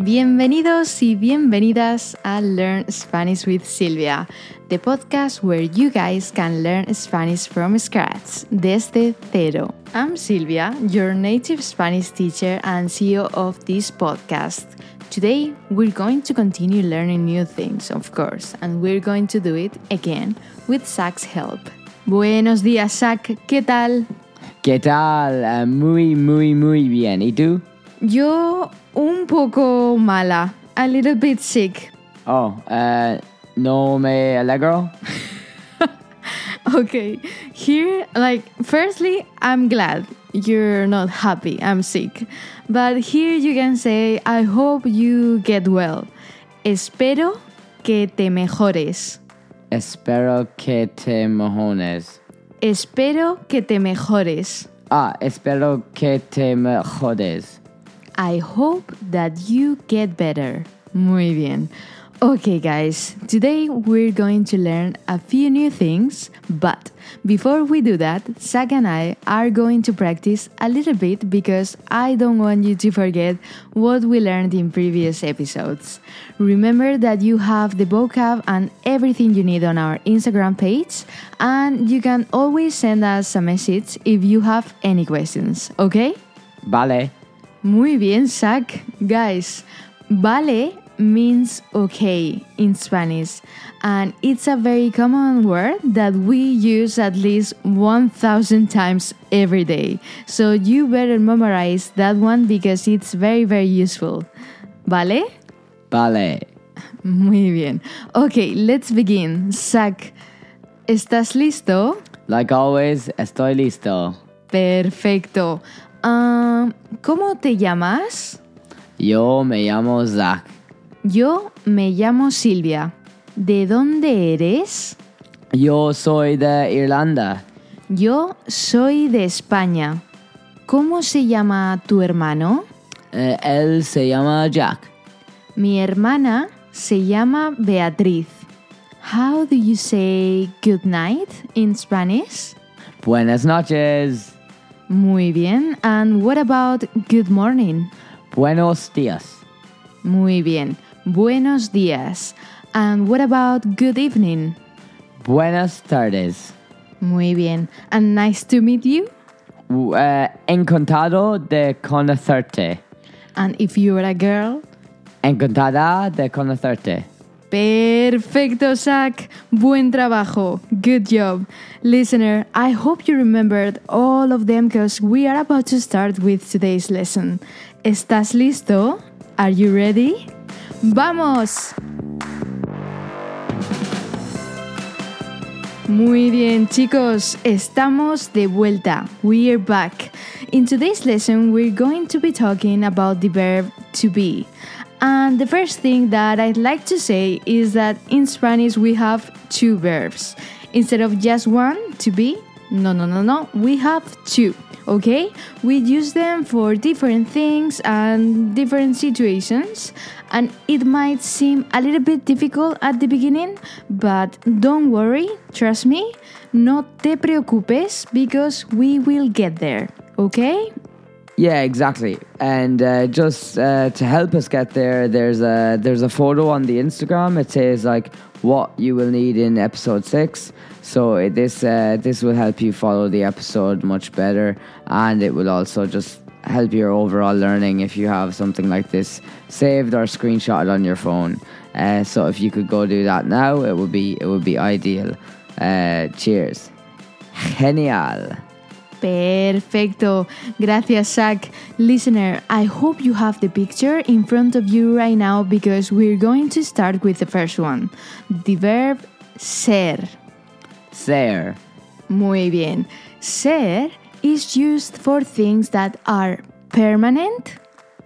Bienvenidos y bienvenidas a Learn Spanish with Silvia, the podcast where you guys can learn Spanish from scratch, desde cero. I'm Silvia, your native Spanish teacher and CEO of this podcast. Today, we're going to continue learning new things, of course, and we're going to do it again with Zak's help. Buenos días, Zak, ¿qué tal? ¿Qué tal? Uh, muy, muy, muy bien. ¿Y tú? Yo un poco mala, a little bit sick. Oh, uh, no me alegro. Okay, here, like, firstly, I'm glad you're not happy, I'm sick. But here you can say, I hope you get well. Espero que te mejores. Espero que te mojones. Espero que te mejores. Ah, espero que te mejores. I hope that you get better. Muy bien. Okay, guys, today we're going to learn a few new things, but before we do that, Zak and I are going to practice a little bit because I don't want you to forget what we learned in previous episodes. Remember that you have the vocab and everything you need on our Instagram page, and you can always send us a message if you have any questions, okay? Vale. Muy bien, Zak. Guys, vale means okay in Spanish, and it's a very common word that we use at least 1000 times every day. So you better memorize that one because it's very, very useful. ¿Vale? Vale. Muy bien. Okay, let's begin. Zak, ¿estás listo? Like always, estoy listo. Perfecto. Ah, ¿Cómo te llamas? Yo me llamo Zach. Yo me llamo Silvia. ¿De dónde eres? Yo soy de Irlanda. Yo soy de España. ¿Cómo se llama tu hermano? Eh, él se llama Jack. Mi hermana se llama Beatriz. How do you say good night in Spanish? Buenas noches. Muy bien. And what about good morning? Buenos días. Muy bien. Buenos días. And what about good evening? Buenas tardes. Muy bien. And nice to meet you. Uh, encantado de conocerte. And if you're a girl, Encantada de conocerte. Perfecto, Zak. Buen trabajo. Good job. Listener, I hope you remembered all of them because we are about to start with today's lesson. ¿Estás listo? Are you ready? ¡Vamos! Muy bien, chicos, estamos de vuelta. We are back. In today's lesson, we're going to be talking about the verb to be. And the first thing that I'd like to say is that in Spanish we have two verbs. Instead of just one, to be, no, no, no, no, we have two, okay? We use them for different things and different situations. And it might seem a little bit difficult at the beginning, but don't worry, trust me, no te preocupes because we will get there, okay? Yeah, exactly. And uh, just uh, to help us get there, there's a there's a photo on the Instagram. It says like what you will need in episode six. So this uh, this will help you follow the episode much better, and it will also just help your overall learning if you have something like this saved or screenshotted on your phone. Uh, so if you could go do that now, it would be it would be ideal. Uh, cheers. Genial. Perfecto. Gracias, Zak. Listener, I hope you have the picture in front of you right now because we're going to start with the first one the verb ser. Ser. Muy bien. Ser is used for things that are permanent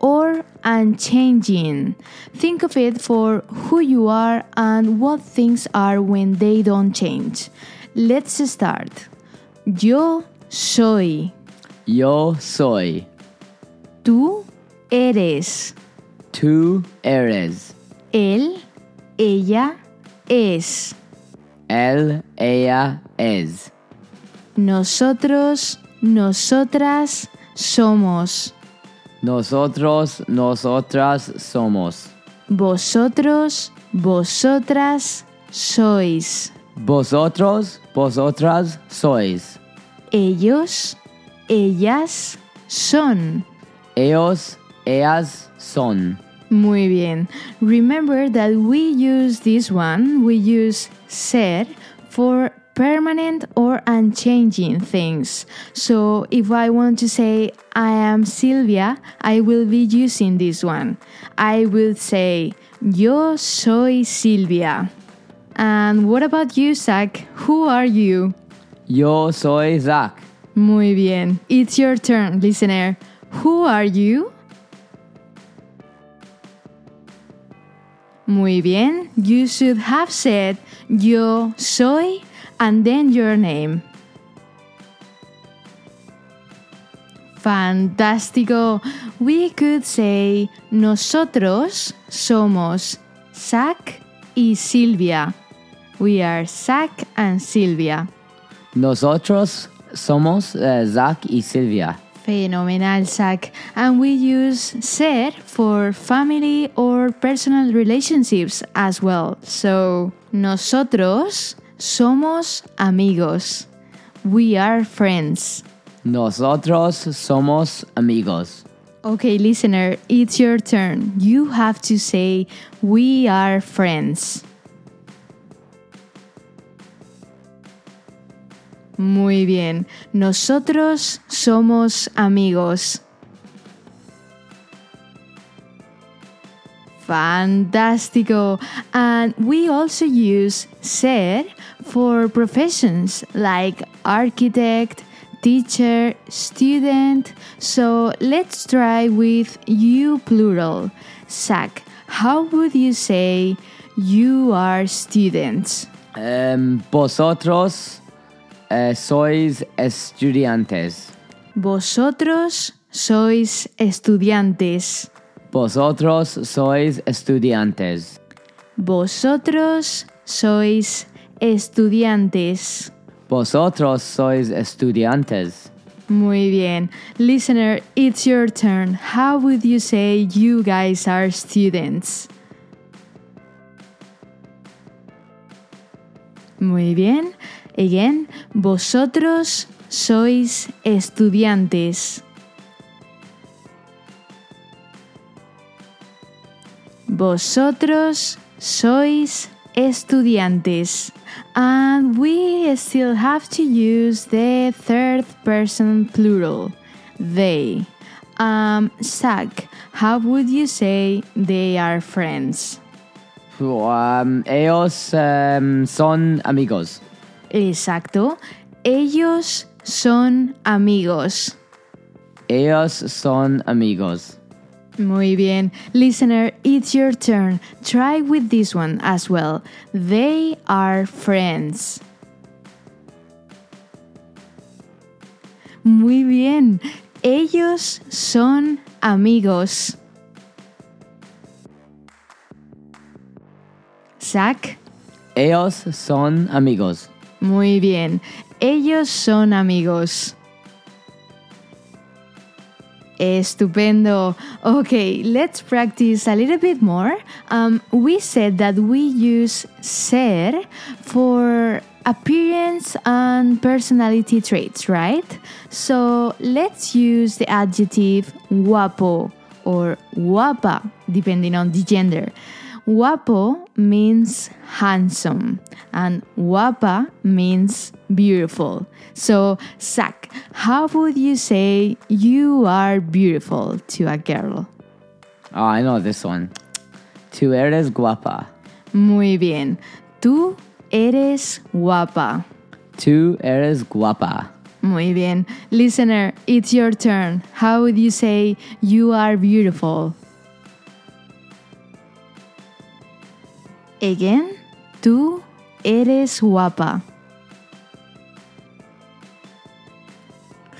or unchanging. Think of it for who you are and what things are when they don't change. Let's start. Yo soy. Yo soy. Tú eres. Tú eres. Él, ella es. Él, ella es. Nosotros, nosotras somos. Nosotros, nosotras somos. Vosotros, vosotras sois. Vosotros, vosotras sois. Ellos, ellas son. Ellos, ellas son. Muy bien. Remember that we use this one, we use ser for permanent or unchanging things. So if I want to say I am Silvia, I will be using this one. I will say Yo soy Silvia. And what about you, Zak? Who are you? Yo soy Zak. Muy bien. It's your turn, listener. Who are you? Muy bien. You should have said yo soy and then your name. Fantástico. We could say nosotros somos Zak y Silvia. We are Zach and Silvia. Nosotros somos uh, Zak y Silvia. Phenomenal, Zak. And we use ser for family or personal relationships as well. So, nosotros somos amigos. We are friends. Nosotros somos amigos. Okay, listener, it's your turn. You have to say, We are friends. Muy bien. Nosotros somos amigos. Fantástico. And we also use ser for professions like architect, teacher, student. So let's try with you plural. Zak, how would you say you are students? Um, vosotros uh, sois estudiantes. Vosotros sois estudiantes. Vosotros sois estudiantes. Vosotros sois estudiantes. Vosotros sois estudiantes. Muy bien. Listener, it's your turn. How would you say you guys are students? Muy bien. Again, vosotros sois estudiantes. Vosotros sois estudiantes. And we still have to use the third person plural, they. Um, Zak, how would you say they are friends? Um, ellos um, son amigos. Exacto. Ellos son amigos. Ellos son amigos. Muy bien. Listener, it's your turn. Try with this one as well. They are friends. Muy bien. Ellos son amigos. Zach. Ellos son amigos. Muy bien. Ellos son amigos. Estupendo. Okay, let's practice a little bit more. Um, we said that we use ser for appearance and personality traits, right? So let's use the adjective guapo or guapa, depending on the gender. Guapo means handsome and guapa means beautiful. So, Zak, how would you say you are beautiful to a girl? Oh, I know this one. Tú eres guapa. Muy bien. Tú eres guapa. Tú eres guapa. Muy bien. Listener, it's your turn. How would you say you are beautiful? Again, tú eres guapa.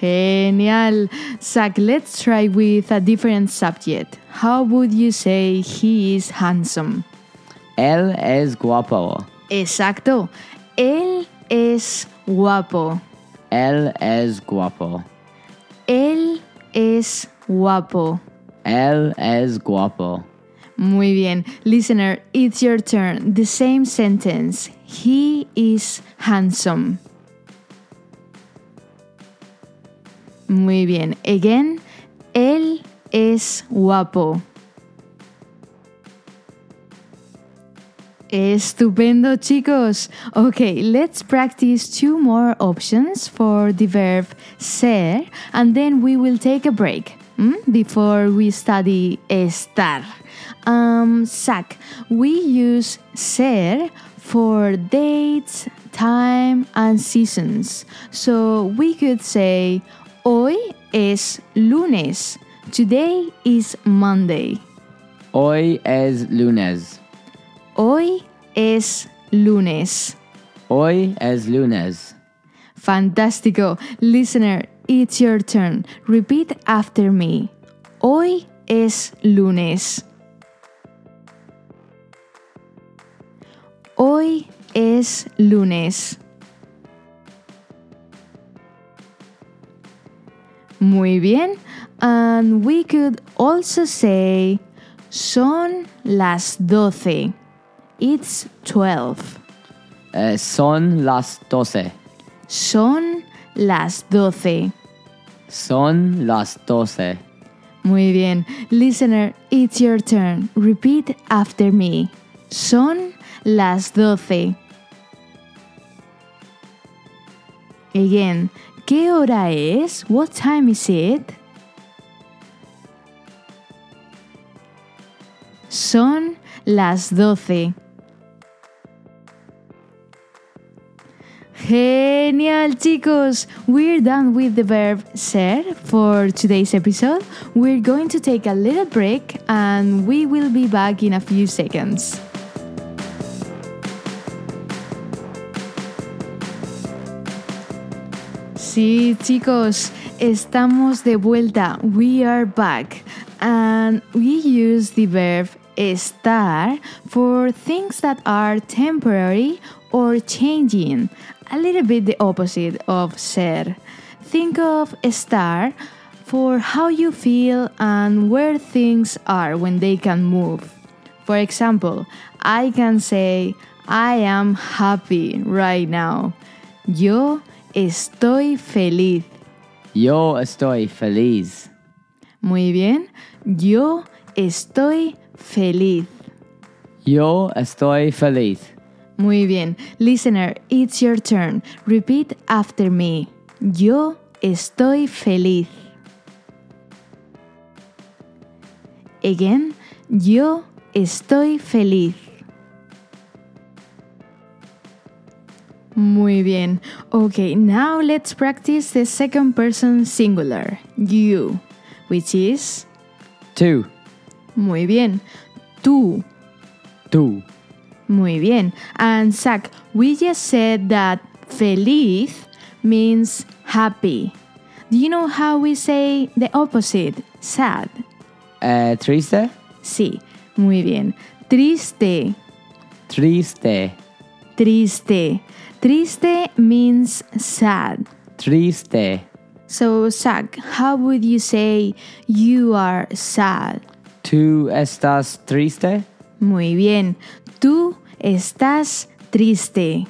Genial. Zach, let's try with a different subject. How would you say he is handsome? Él es guapo. Exacto. Él es guapo. Él es guapo. Él es guapo. Él es guapo. Muy bien. Listener, it's your turn. The same sentence. He is handsome. Muy bien. Again, él es guapo. Estupendo, chicos. Okay, let's practice two more options for the verb ser and then we will take a break mm, before we study estar. Um, we use ser for dates, time, and seasons. So we could say, Hoy es lunes. Today is Monday. Hoy es lunes. Hoy es lunes. Hoy es lunes. Fantástico. Listener, it's your turn. Repeat after me. Hoy es lunes. Hoy es lunes. Muy bien. And we could also say son las doce. It's 12. Eh, son las doce. Son las doce. Son las doce. Muy bien. Listener, it's your turn. Repeat after me. Son las doce. Again. ¿Qué hora es? What time is it? Son las doce. Genial, chicos! We're done with the verb ser for today's episode. We're going to take a little break and we will be back in a few seconds. Sí, chicos, estamos de vuelta. We are back. And we use the verb estar for things that are temporary or changing, a little bit the opposite of ser. Think of estar for how you feel and where things are when they can move. For example, I can say, I am happy right now. Yo estoy feliz. Yo estoy feliz. Muy bien. Yo estoy feliz. Yo estoy feliz. Muy bien. Listener, it's your turn. Repeat after me. Yo estoy feliz. Again. Yo estoy feliz. Muy bien. Okay, now let's practice the second person singular. You, which is Tú. muy bien. Tú. Tú. Muy bien. And Zak, we just said that feliz means happy. Do you know how we say the opposite? Sad. Eh, triste. Sí, muy bien. Triste. Triste. Triste. Triste means sad. Triste. So, Zak, how would you say you are sad? Tú estás triste. Muy bien. Tú estás triste.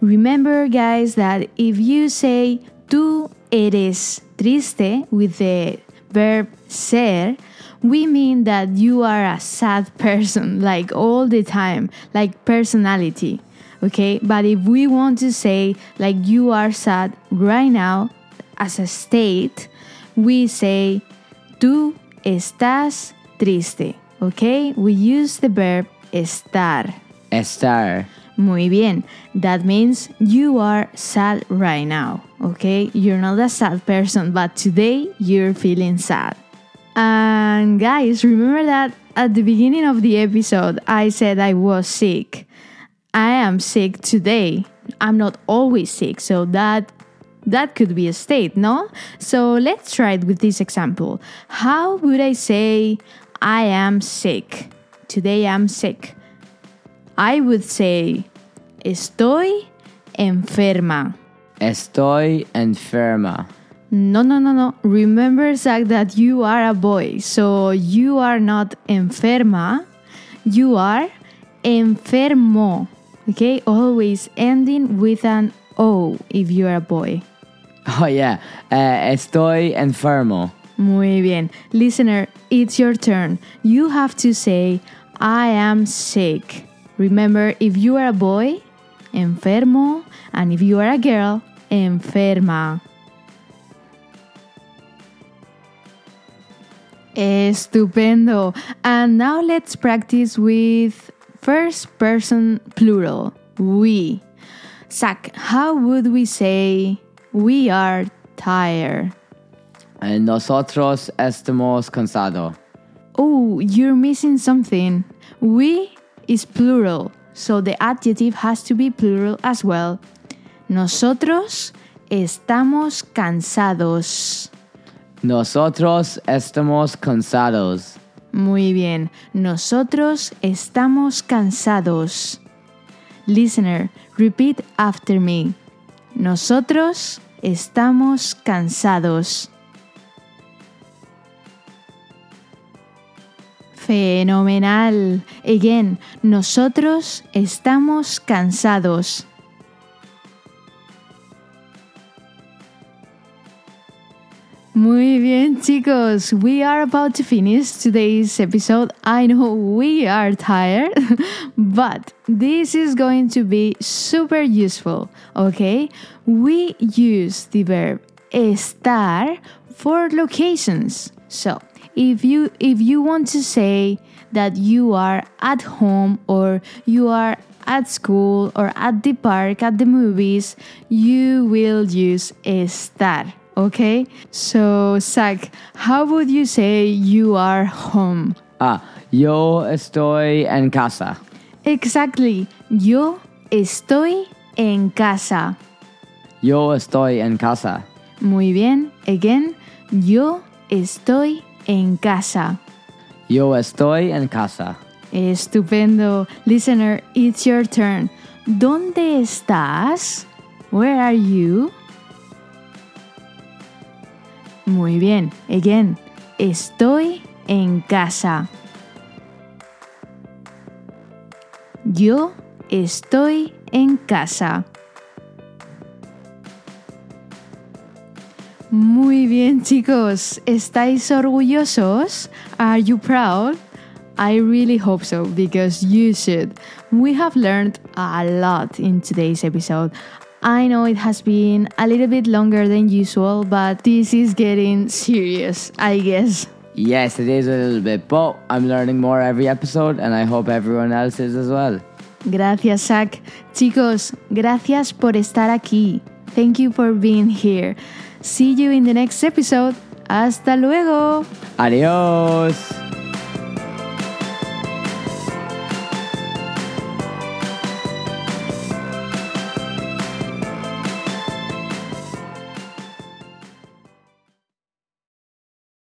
Remember, guys, that if you say tú eres triste with the verb ser, we mean that you are a sad person, like all the time, like personality. Okay? But if we want to say, like, you are sad right now as a state, we say tú estás triste. Okay? We use the verb estar. Estar. Muy bien. That means you are sad right now. Okay? You're not a sad person, but today you're feeling sad. And guys, remember that at the beginning of the episode, I said I was sick. I am sick today. I'm not always sick, so that that could be a state, no? So let's try it with this example. How would I say I am sick? Today I'm sick. I would say estoy enferma. Estoy enferma. No, no, no, no. Remember, Zak, that you are a boy. So you are not enferma. You are enfermo. Okay? Always ending with an O if you are a boy. Oh, yeah. Uh, estoy enfermo. Muy bien. Listener, it's your turn. You have to say, I am sick. Remember, if you are a boy, enfermo, and if you are a girl, enferma. Estupendo. And now let's practice with first person plural. We. Zak, how would we say we are tired? And nosotros estamos cansados. Oh, you're missing something. We is plural, so the adjective has to be plural as well. Nosotros estamos cansados. Nosotros estamos cansados. Muy bien, nosotros estamos cansados. Listener, repeat after me. Nosotros estamos cansados. Fenomenal. Again, nosotros estamos cansados. Bien, chicos. We are about to finish today's episode. I know we are tired, but this is going to be super useful, okay? We use the verb estar for locations. So, if you if you want to say that you are at home or you are at school or at the park, at the movies, you will use estar. Okay? So, Zak, how would you say you are home? Ah, yo estoy en casa. Exactly. Yo estoy en casa. Yo estoy en casa. Muy bien. Again, yo estoy en casa. Yo estoy en casa. Estupendo. Listener, it's your turn. ¿Dónde estás? Where are you? Muy bien. Again, estoy en casa. Yo estoy en casa. Muy bien, chicos. ¿Estáis orgullosos? Are you proud? I really hope so because you should. We have learned a lot in today's episode. I know it has been a little bit longer than usual, but this is getting serious, I guess. Yes, it is a little bit, but I'm learning more every episode, and I hope everyone else is as well. Gracias, Zak. Chicos, gracias por estar aquí. Thank you for being here. See you in the next episode. Hasta luego. Adios.